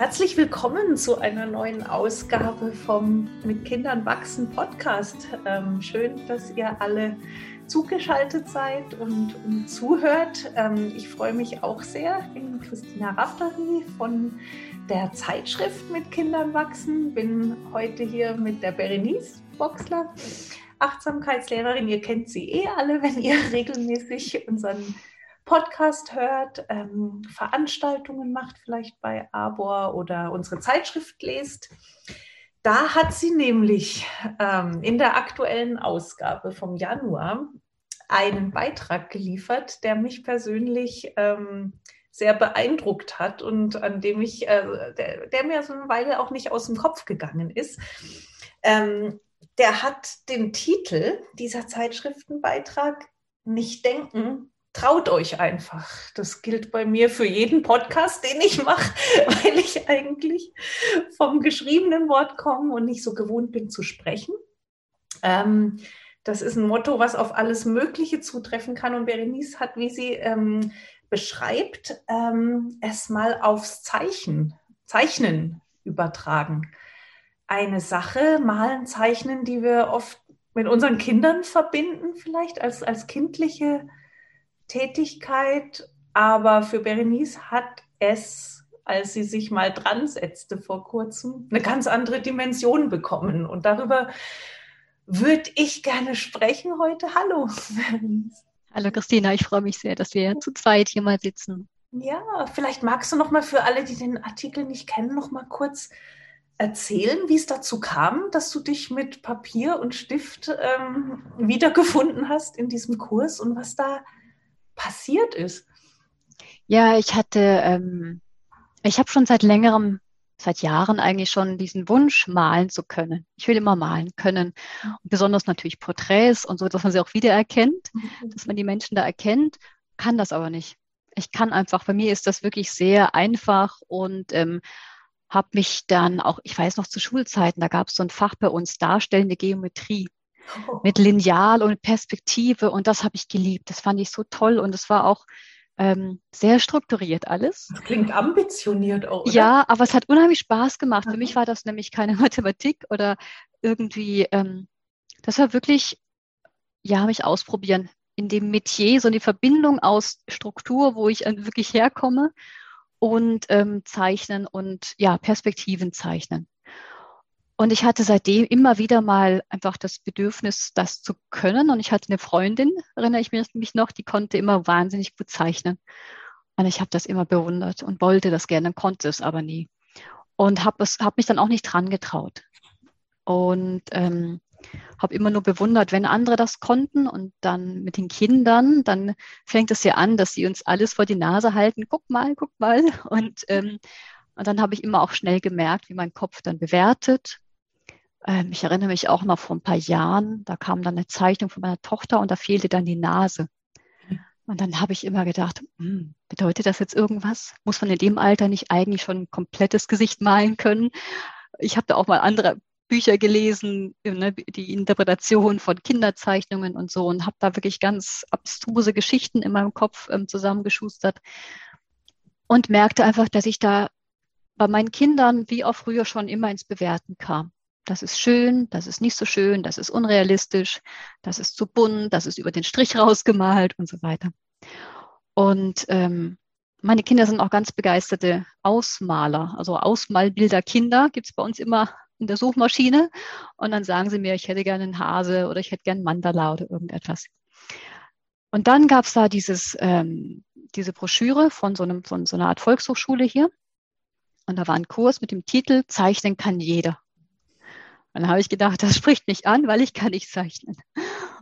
Herzlich willkommen zu einer neuen Ausgabe vom Mit Kindern wachsen Podcast. Ähm, schön, dass ihr alle zugeschaltet seid und, und zuhört. Ähm, ich freue mich auch sehr. Ich bin Christina Raftery von der Zeitschrift Mit Kindern wachsen. Bin heute hier mit der Berenice Boxler, Achtsamkeitslehrerin. Ihr kennt sie eh alle, wenn ihr regelmäßig unseren Podcast hört, ähm, Veranstaltungen macht, vielleicht bei Arbor oder unsere Zeitschrift lest. Da hat sie nämlich ähm, in der aktuellen Ausgabe vom Januar einen Beitrag geliefert, der mich persönlich ähm, sehr beeindruckt hat und an dem ich, äh, der, der, mir so eine Weile auch nicht aus dem Kopf gegangen ist. Ähm, der hat den Titel dieser Zeitschriftenbeitrag Nicht denken, traut euch einfach. Das gilt bei mir für jeden Podcast, den ich mache, weil ich eigentlich vom geschriebenen Wort komme und nicht so gewohnt bin zu sprechen. Ähm, das ist ein Motto, was auf alles Mögliche zutreffen kann. Und Berenice hat, wie sie ähm, beschreibt, ähm, es mal aufs Zeichen, Zeichnen übertragen. Eine Sache, malen, zeichnen, die wir oft mit unseren Kindern verbinden, vielleicht als, als kindliche Tätigkeit, aber für Berenice hat es, als sie sich mal dran setzte vor kurzem, eine ganz andere Dimension bekommen. Und darüber würde ich gerne sprechen heute. Hallo, Berenice. Hallo Christina, ich freue mich sehr, dass wir zu zweit hier mal sitzen. Ja, vielleicht magst du noch mal für alle, die den Artikel nicht kennen, noch mal kurz erzählen, wie es dazu kam, dass du dich mit Papier und Stift ähm, wiedergefunden hast in diesem Kurs und was da passiert ist? Ja, ich hatte, ähm, ich habe schon seit längerem, seit Jahren eigentlich schon diesen Wunsch, malen zu können. Ich will immer malen können. Und besonders natürlich Porträts und so, dass man sie auch wiedererkennt, mhm. dass man die Menschen da erkennt, kann das aber nicht. Ich kann einfach, bei mir ist das wirklich sehr einfach und ähm, habe mich dann auch, ich weiß noch zu Schulzeiten, da gab es so ein Fach bei uns, darstellende Geometrie mit Lineal und Perspektive und das habe ich geliebt. Das fand ich so toll und es war auch ähm, sehr strukturiert alles. Das klingt ambitioniert auch. Oder? Ja, aber es hat unheimlich Spaß gemacht. Für mich war das nämlich keine Mathematik oder irgendwie, ähm, das war wirklich, ja, mich ausprobieren in dem Metier, so eine Verbindung aus Struktur, wo ich wirklich herkomme und ähm, zeichnen und ja, Perspektiven zeichnen. Und ich hatte seitdem immer wieder mal einfach das Bedürfnis, das zu können. Und ich hatte eine Freundin, erinnere ich mich noch, die konnte immer wahnsinnig gut zeichnen. Und ich habe das immer bewundert und wollte das gerne, konnte es aber nie. Und habe hab mich dann auch nicht dran getraut. Und ähm, habe immer nur bewundert, wenn andere das konnten und dann mit den Kindern, dann fängt es ja an, dass sie uns alles vor die Nase halten, guck mal, guck mal. Und, ähm, und dann habe ich immer auch schnell gemerkt, wie mein Kopf dann bewertet ähm, ich erinnere mich auch noch vor ein paar Jahren, da kam dann eine Zeichnung von meiner Tochter und da fehlte dann die Nase. Und dann habe ich immer gedacht, hm, bedeutet das jetzt irgendwas? Muss man in dem Alter nicht eigentlich schon ein komplettes Gesicht malen können? Ich habe da auch mal andere Bücher gelesen, ne, die Interpretation von Kinderzeichnungen und so und habe da wirklich ganz abstruse Geschichten in meinem Kopf ähm, zusammengeschustert und merkte einfach, dass ich da bei meinen Kindern wie auch früher schon immer ins Bewerten kam. Das ist schön, das ist nicht so schön, das ist unrealistisch, das ist zu bunt, das ist über den Strich rausgemalt und so weiter. Und ähm, meine Kinder sind auch ganz begeisterte Ausmaler, also Ausmalbilder Kinder gibt es bei uns immer in der Suchmaschine. Und dann sagen sie mir, ich hätte gerne einen Hase oder ich hätte gerne einen Mandala oder irgendetwas. Und dann gab es da dieses, ähm, diese Broschüre von so, einem, von so einer Art Volkshochschule hier. Und da war ein Kurs mit dem Titel Zeichnen kann jeder. Und dann habe ich gedacht, das spricht mich an, weil ich kann nicht zeichnen.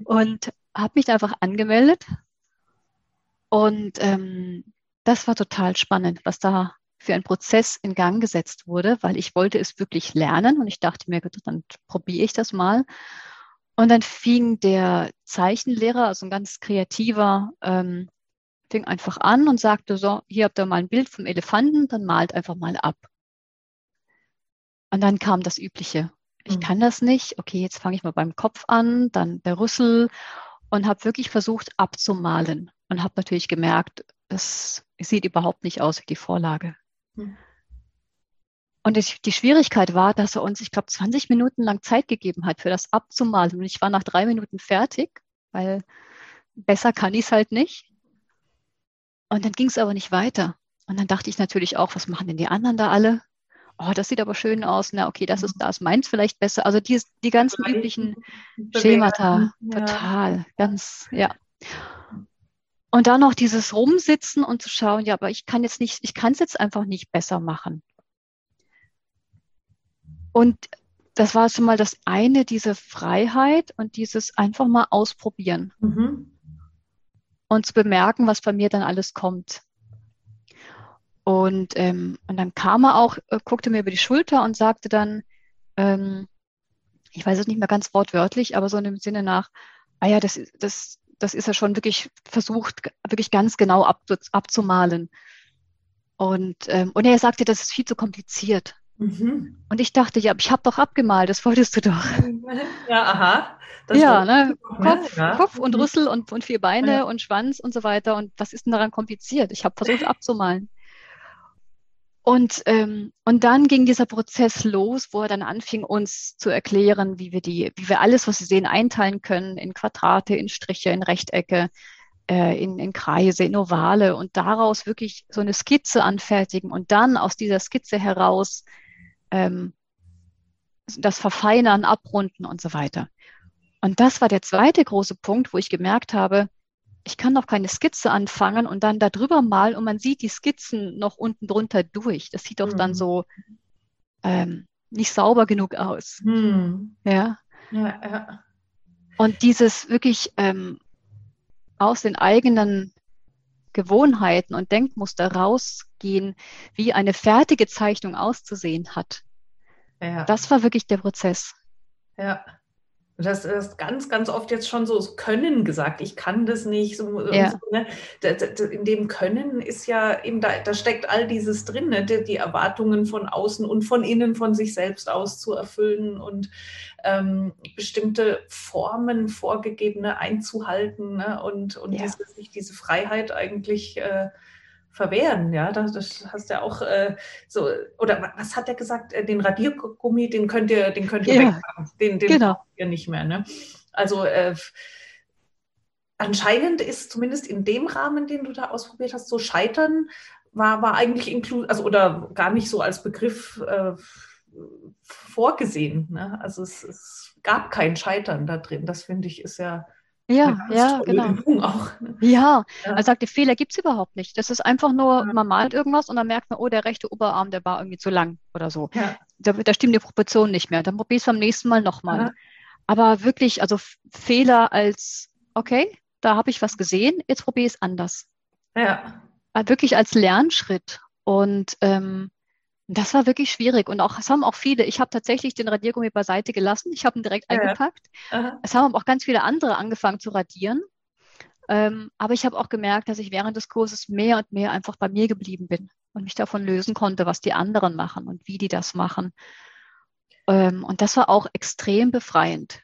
Und habe mich einfach angemeldet. Und ähm, das war total spannend, was da für ein Prozess in Gang gesetzt wurde, weil ich wollte es wirklich lernen und ich dachte mir, dann probiere ich das mal. Und dann fing der Zeichenlehrer, also ein ganz kreativer, ähm, fing einfach an und sagte so, hier habt ihr mal ein Bild vom Elefanten, dann malt einfach mal ab. Und dann kam das Übliche ich mhm. kann das nicht. Okay, jetzt fange ich mal beim Kopf an, dann der Rüssel und habe wirklich versucht abzumalen und habe natürlich gemerkt, es sieht überhaupt nicht aus wie die Vorlage. Mhm. Und die Schwierigkeit war, dass er uns, ich glaube, 20 Minuten lang Zeit gegeben hat für das abzumalen. Und ich war nach drei Minuten fertig, weil besser kann ich es halt nicht. Und dann ging es aber nicht weiter. Und dann dachte ich natürlich auch, was machen denn die anderen da alle? Oh, das sieht aber schön aus. Na, okay, das ist das. Meins vielleicht besser. Also die, die ganzen üblichen Schemata. Ja. Total. Ganz, ja. Und dann noch dieses Rumsitzen und zu schauen, ja, aber ich kann jetzt nicht, ich kann es jetzt einfach nicht besser machen. Und das war schon mal das eine, diese Freiheit und dieses einfach mal ausprobieren. Mhm. Und zu bemerken, was bei mir dann alles kommt. Und, ähm, und dann kam er auch, äh, guckte mir über die Schulter und sagte dann, ähm, ich weiß es nicht mehr ganz wortwörtlich, aber so in dem Sinne nach, ah ja, das, das, das ist ja schon wirklich versucht, wirklich ganz genau ab, abzumalen. Und, ähm, und er sagte, das ist viel zu kompliziert. Mhm. Und ich dachte, ja, ich habe doch abgemalt, das wolltest du doch. Ja, aha. Das ja, ne? Kopf, ja. Kopf und mhm. Rüssel und, und vier Beine ja. und Schwanz und so weiter. Und was ist denn daran kompliziert? Ich habe versucht abzumalen. Und, ähm, und dann ging dieser Prozess los, wo er dann anfing, uns zu erklären, wie wir die, wie wir alles, was wir sehen, einteilen können in Quadrate, in Striche, in Rechtecke, äh, in, in Kreise, in Ovale und daraus wirklich so eine Skizze anfertigen und dann aus dieser Skizze heraus ähm, das Verfeinern, Abrunden und so weiter. Und das war der zweite große Punkt, wo ich gemerkt habe, ich kann noch keine Skizze anfangen und dann darüber malen und man sieht die Skizzen noch unten drunter durch. Das sieht doch mhm. dann so ähm, nicht sauber genug aus. Mhm. Ja? ja? Ja, Und dieses wirklich ähm, aus den eigenen Gewohnheiten und Denkmuster rausgehen, wie eine fertige Zeichnung auszusehen hat. Ja. Das war wirklich der Prozess. Ja. Das ist ganz, ganz oft jetzt schon so Können gesagt. Ich kann das nicht. So, ja. so, ne? In dem Können ist ja eben, da, da steckt all dieses drin, ne? die, die, Erwartungen von außen und von innen, von sich selbst aus zu erfüllen und ähm, bestimmte Formen vorgegebene einzuhalten ne? und, und ja. diese, diese Freiheit eigentlich äh, verwehren. Ja, das, das hast ja auch äh, so, oder was hat er gesagt? Äh, den Radiergummi, den könnt ihr, den könnt ihr ja, weghaben. Den, den genau. ihr nicht mehr. Ne? Also äh, anscheinend ist zumindest in dem Rahmen, den du da ausprobiert hast, so Scheitern war, war eigentlich inklusiv, also oder gar nicht so als Begriff äh, vorgesehen. Ne? Also es, es gab kein Scheitern da drin. Das finde ich ist ja ja, ja, genau. Auch, ne? ja, ja, er sagte, Fehler gibt es überhaupt nicht. Das ist einfach nur, ja. man malt irgendwas und dann merkt man, oh, der rechte Oberarm, der war irgendwie zu lang oder so. Ja. Da, da stimmt die Proportion nicht mehr. Dann probierst du beim nächsten Mal nochmal. Aber wirklich, also Fehler als, okay, da habe ich was gesehen, jetzt probiere ich es anders. Ja. Äh, wirklich als Lernschritt. Und ähm, das war wirklich schwierig und auch, es haben auch viele, ich habe tatsächlich den Radiergummi beiseite gelassen, ich habe ihn direkt ja. eingepackt. Aha. Es haben auch ganz viele andere angefangen zu radieren. Ähm, aber ich habe auch gemerkt, dass ich während des Kurses mehr und mehr einfach bei mir geblieben bin und mich davon lösen konnte, was die anderen machen und wie die das machen. Ähm, und das war auch extrem befreiend.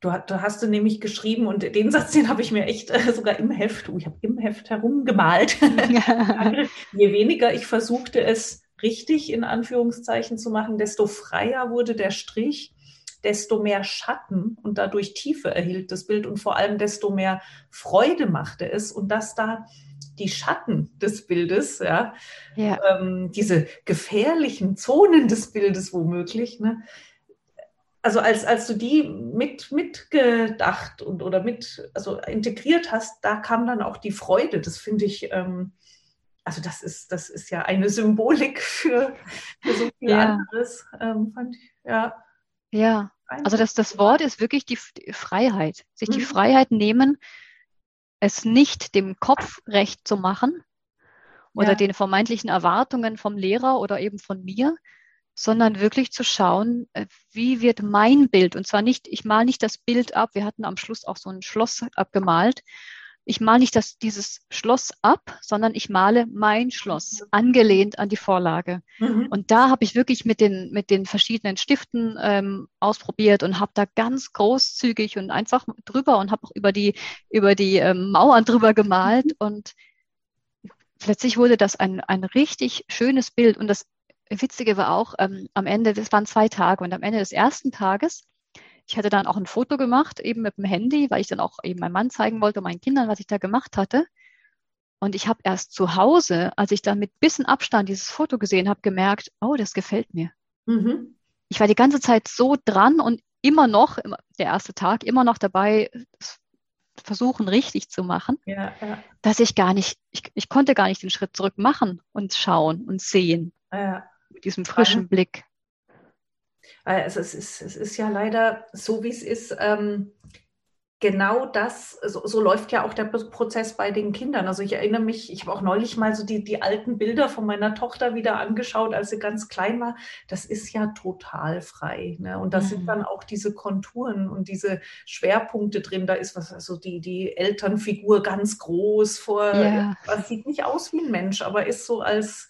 Du, du, hast du nämlich geschrieben und den Satz, den habe ich mir echt äh, sogar im Heft, oh, ich habe im Heft herumgemalt. Je weniger ich versuchte es richtig in Anführungszeichen zu machen, desto freier wurde der Strich, desto mehr Schatten und dadurch Tiefe erhielt das Bild und vor allem desto mehr Freude machte es und dass da die Schatten des Bildes, ja, ja. Ähm, diese gefährlichen Zonen des Bildes womöglich, ne, also als, als du die mit, mitgedacht und oder mit, also integriert hast, da kam dann auch die Freude. Das finde ich, ähm, also das ist, das ist ja eine Symbolik für, für so viel ja. anderes, ähm, fand ich, ja. Ja, also das, das Wort ist wirklich die, die Freiheit. Sich mhm. die Freiheit nehmen, es nicht dem Kopf recht zu machen oder ja. den vermeintlichen Erwartungen vom Lehrer oder eben von mir, sondern wirklich zu schauen, äh, wie wird mein Bild, und zwar nicht, ich male nicht das Bild ab, wir hatten am Schluss auch so ein Schloss abgemalt, ich male nicht das, dieses Schloss ab, sondern ich male mein Schloss, angelehnt an die Vorlage. Mhm. Und da habe ich wirklich mit den, mit den verschiedenen Stiften ähm, ausprobiert und habe da ganz großzügig und einfach drüber und habe auch über die, über die ähm, Mauern drüber gemalt. Und plötzlich wurde das ein, ein richtig schönes Bild. Und das Witzige war auch, ähm, am Ende, das waren zwei Tage und am Ende des ersten Tages, ich hatte dann auch ein Foto gemacht, eben mit dem Handy, weil ich dann auch eben meinem Mann zeigen wollte, meinen Kindern, was ich da gemacht hatte. Und ich habe erst zu Hause, als ich dann mit bisschen Abstand dieses Foto gesehen habe, gemerkt, oh, das gefällt mir. Mhm. Ich war die ganze Zeit so dran und immer noch, der erste Tag, immer noch dabei, versuchen richtig zu machen, ja, ja. dass ich gar nicht, ich, ich konnte gar nicht den Schritt zurück machen und schauen und sehen. Ja. Mit diesem frischen Blick. Also es ist, es ist ja leider so, wie es ist. Ähm, genau das, so, so, läuft ja auch der Prozess bei den Kindern. Also ich erinnere mich, ich habe auch neulich mal so die, die alten Bilder von meiner Tochter wieder angeschaut, als sie ganz klein war. Das ist ja total frei. Ne? Und da mhm. sind dann auch diese Konturen und diese Schwerpunkte drin. Da ist was, also die, die Elternfigur ganz groß vor, ja. was sieht nicht aus wie ein Mensch, aber ist so als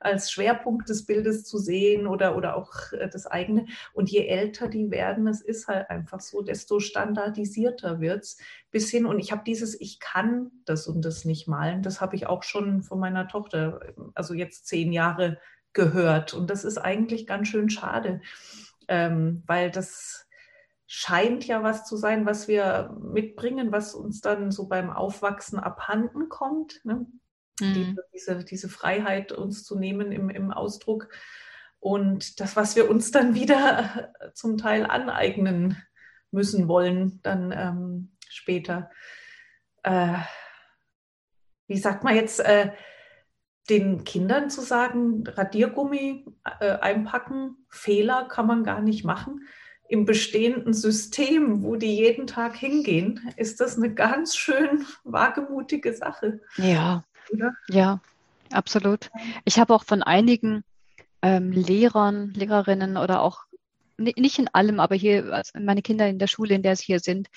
als Schwerpunkt des Bildes zu sehen oder, oder auch äh, das eigene. Und je älter die werden, es ist halt einfach so, desto standardisierter wird es bis hin. Und ich habe dieses, ich kann das und das nicht malen, das habe ich auch schon von meiner Tochter, also jetzt zehn Jahre gehört. Und das ist eigentlich ganz schön schade, ähm, weil das scheint ja was zu sein, was wir mitbringen, was uns dann so beim Aufwachsen abhanden kommt. Ne? Mhm. diese, diese Freiheit uns zu nehmen im, im Ausdruck und das, was wir uns dann wieder zum Teil aneignen müssen wollen, dann ähm, später. Äh, wie sagt man jetzt, äh, den Kindern zu sagen, Radiergummi äh, einpacken, Fehler kann man gar nicht machen. Im bestehenden System, wo die jeden Tag hingehen, ist das eine ganz schön wagemutige Sache. Ja, oder? Ja, absolut. Ich habe auch von einigen ähm, Lehrern, Lehrerinnen oder auch nicht in allem, aber hier also meine Kinder in der Schule, in der sie hier sind,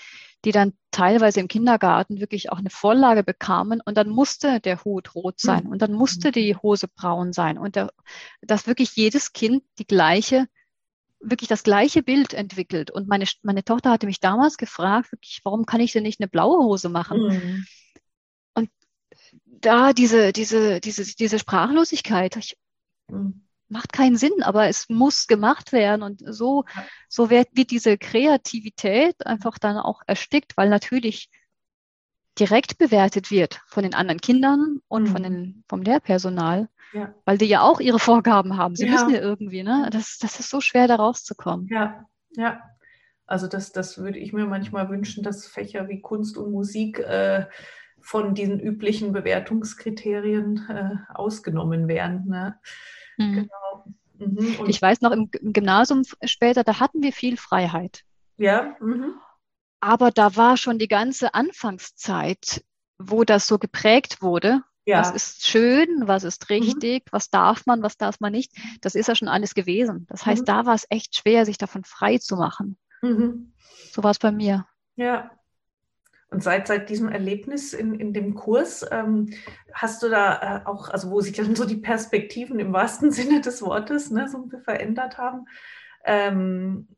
die dann teilweise im Kindergarten wirklich auch eine Vorlage bekamen und dann musste der Hut rot sein und dann musste die Hose braun sein und der, dass wirklich jedes Kind die gleiche, wirklich das gleiche Bild entwickelt. Und meine, meine Tochter hatte mich damals gefragt, wirklich, warum kann ich denn nicht eine blaue Hose machen? Mhm da diese, diese, diese, diese Sprachlosigkeit, ich, hm, macht keinen Sinn, aber es muss gemacht werden. Und so, so wird, wird diese Kreativität einfach dann auch erstickt, weil natürlich direkt bewertet wird von den anderen Kindern und mhm. von den, vom Lehrpersonal, ja. weil die ja auch ihre Vorgaben haben. Sie ja. müssen ja irgendwie, ne? Das, das ist so schwer, da rauszukommen. Ja, ja. Also das, das würde ich mir manchmal wünschen, dass Fächer wie Kunst und Musik äh, von diesen üblichen Bewertungskriterien äh, ausgenommen werden. Ne? Mhm. Genau. Mhm. Ich weiß noch, im, im, Gymnasium später, da hatten wir viel Freiheit. Ja. Mhm. Aber da war schon die ganze Anfangszeit, wo das so geprägt wurde. Ja. Was ist schön, was ist mhm. richtig, was darf man, was darf man nicht. Das ist ja schon alles gewesen. Das heißt, mhm. da war es echt schwer, sich davon frei zu machen. Mhm. So war es bei mir. Ja, und seit, seit diesem Erlebnis in, in dem Kurs ähm, hast du da äh, auch, also wo sich dann so die Perspektiven im wahrsten Sinne des Wortes ne, so verändert haben, ähm,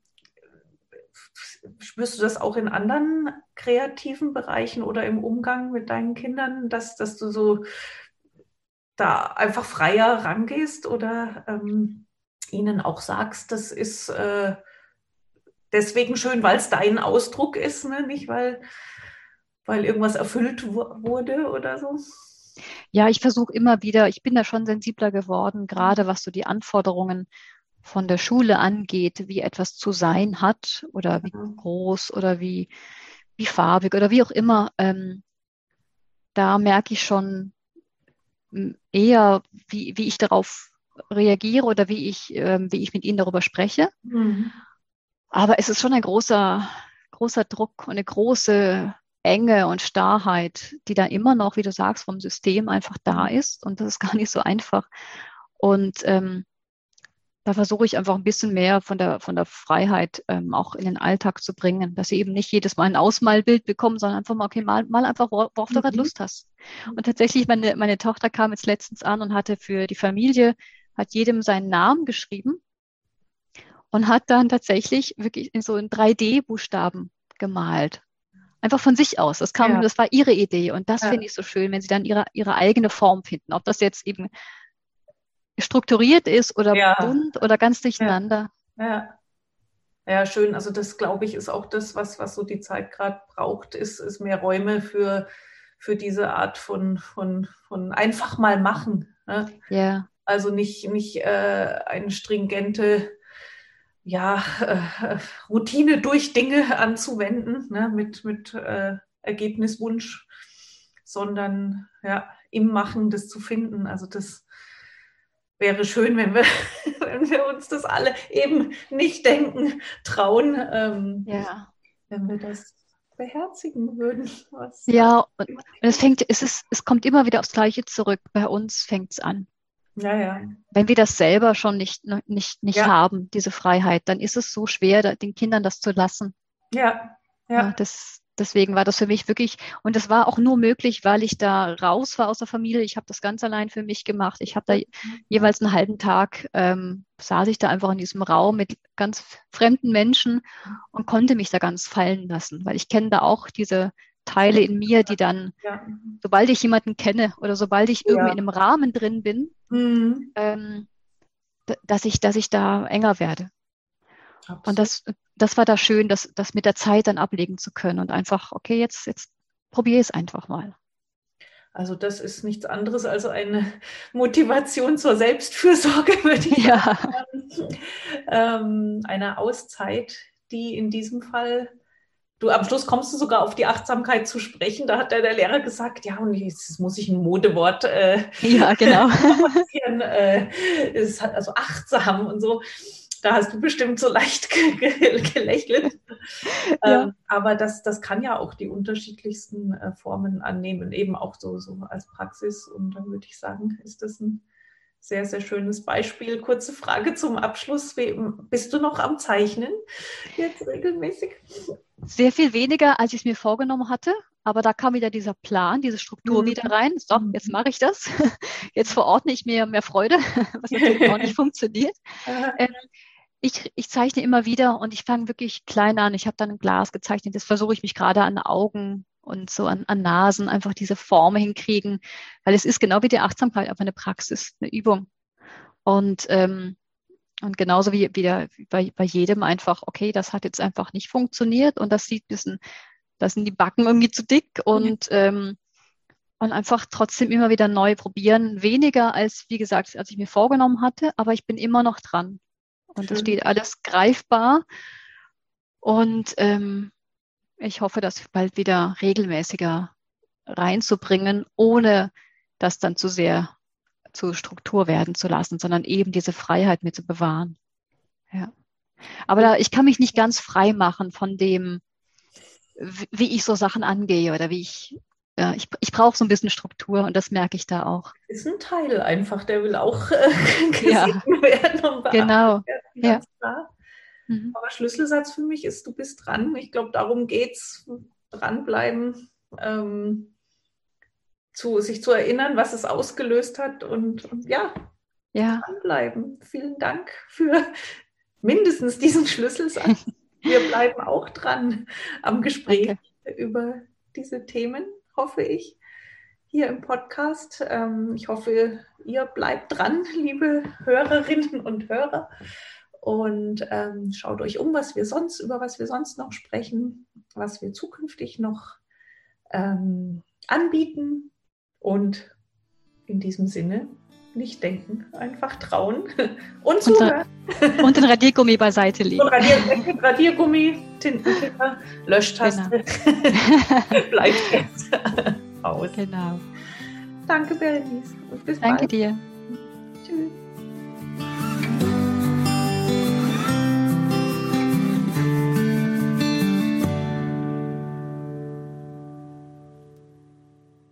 spürst du das auch in anderen kreativen Bereichen oder im Umgang mit deinen Kindern, dass, dass du so da einfach freier rangehst oder ähm, ihnen auch sagst, das ist äh, deswegen schön, weil es dein Ausdruck ist, ne? nicht weil weil irgendwas erfüllt wurde oder so? Ja, ich versuche immer wieder, ich bin da schon sensibler geworden, gerade was so die Anforderungen von der Schule angeht, wie etwas zu sein hat oder wie mhm. groß oder wie, wie farbig oder wie auch immer. Ähm, da merke ich schon eher, wie, wie ich darauf reagiere oder wie ich, ähm, wie ich mit ihnen darüber spreche. Mhm. Aber es ist schon ein großer, großer Druck und eine große Enge und Starrheit, die dann immer noch, wie du sagst, vom System einfach da ist. Und das ist gar nicht so einfach. Und ähm, da versuche ich einfach ein bisschen mehr von der, von der Freiheit ähm, auch in den Alltag zu bringen, dass sie eben nicht jedes Mal ein Ausmalbild bekommen, sondern einfach mal, okay, mal, mal einfach, worauf mhm. du gerade Lust hast. Und tatsächlich, meine, meine Tochter kam jetzt letztens an und hatte für die Familie, hat jedem seinen Namen geschrieben und hat dann tatsächlich wirklich in so in 3D-Buchstaben gemalt einfach von sich aus. Das kam, ja. das war ihre Idee und das ja. finde ich so schön, wenn sie dann ihre, ihre eigene Form finden. Ob das jetzt eben strukturiert ist oder ja. bunt oder ganz durcheinander. Ja. ja. Schön. Also das, glaube ich, ist auch das, was, was so die Zeit gerade braucht, ist, ist mehr Räume für, für diese Art von, von, von einfach mal machen. Ne? Ja. Also nicht, nicht äh, eine stringente ja, äh, Routine durch Dinge anzuwenden, ne? mit, mit äh, Ergebniswunsch, sondern ja, im Machen das zu finden. Also das wäre schön, wenn wir, wenn wir uns das alle eben nicht denken, trauen, ähm, ja. wenn wir das beherzigen würden. Was ja, und es fängt, es ist, es kommt immer wieder aufs Gleiche zurück. Bei uns fängt es an. Ja, ja. Wenn wir das selber schon nicht, nicht, nicht ja. haben, diese Freiheit, dann ist es so schwer, den Kindern das zu lassen. Ja, ja. das, deswegen war das für mich wirklich, und das war auch nur möglich, weil ich da raus war aus der Familie. Ich habe das ganz allein für mich gemacht. Ich habe da jeweils einen halben Tag, ähm, saß ich da einfach in diesem Raum mit ganz fremden Menschen und konnte mich da ganz fallen lassen, weil ich kenne da auch diese Teile in mir, die dann, ja. sobald ich jemanden kenne oder sobald ich irgendwie ja. in einem Rahmen drin bin, mhm. ähm, dass ich, dass ich da enger werde. Absolut. Und das, das war da schön, das, das mit der Zeit dann ablegen zu können und einfach, okay, jetzt, jetzt probiere es einfach mal. Also das ist nichts anderes als eine Motivation zur Selbstfürsorge, würde ich ja. sagen. Ähm, eine Auszeit, die in diesem Fall, du am Schluss kommst du sogar auf die Achtsamkeit zu sprechen. Da hat der, der Lehrer gesagt, ja, und jetzt muss ich ein Modewort. Äh, ja, genau. äh, es hat also achtsam und so da hast du bestimmt so leicht gelächelt. Ja. Ähm, aber das, das kann ja auch die unterschiedlichsten äh, Formen annehmen, eben auch so, so als Praxis. Und dann würde ich sagen, ist das ein sehr, sehr schönes Beispiel. Kurze Frage zum Abschluss. Bist du noch am Zeichnen jetzt regelmäßig? Sehr viel weniger, als ich es mir vorgenommen hatte. Aber da kam wieder dieser Plan, diese Struktur mhm. wieder rein. So, jetzt mache ich das. Jetzt verordne ich mir mehr Freude, was natürlich auch nicht funktioniert. Ähm, ich, ich zeichne immer wieder und ich fange wirklich klein an. Ich habe dann ein Glas gezeichnet. Jetzt versuche ich mich gerade an Augen und so an, an Nasen einfach diese Formen hinkriegen, weil es ist genau wie die Achtsamkeit, aber eine Praxis, eine Übung. Und, ähm, und genauso wie, wie, der, bei, bei jedem einfach, okay, das hat jetzt einfach nicht funktioniert und das sieht ein bisschen, da sind die Backen irgendwie zu dick und, mhm. ähm, und einfach trotzdem immer wieder neu probieren. Weniger als, wie gesagt, als ich mir vorgenommen hatte, aber ich bin immer noch dran. Und es steht alles greifbar. Und ähm, ich hoffe, das bald wieder regelmäßiger reinzubringen, ohne das dann zu sehr zur Struktur werden zu lassen, sondern eben diese Freiheit mir zu bewahren. Ja. Aber da, ich kann mich nicht ganz frei machen von dem, wie ich so Sachen angehe oder wie ich ja, ich, ich brauche so ein bisschen Struktur und das merke ich da auch. Ist ein Teil einfach, der will auch äh, gesehen ja. werden und Genau. Ja. Mhm. Aber Schlüsselsatz für mich ist, du bist dran. Ich glaube, darum geht es, dranbleiben, ähm, zu, sich zu erinnern, was es ausgelöst hat und, und ja, ja, dranbleiben. Vielen Dank für mindestens diesen Schlüsselsatz. Wir bleiben auch dran am Gespräch Danke. über diese Themen hoffe ich, hier im Podcast. Ähm, ich hoffe, ihr bleibt dran, liebe Hörerinnen und Hörer. Und ähm, schaut euch um, was wir sonst, über was wir sonst noch sprechen, was wir zukünftig noch ähm, anbieten. Und in diesem Sinne nicht denken, einfach trauen und zuhören. Und den Radiergummi beiseite legen. Und Radier, Radiergummi, Tintenkipper, Löschtaste. Genau. Bleibt jetzt aus. Genau. Danke, bis Danke bald. dir. Tschüss.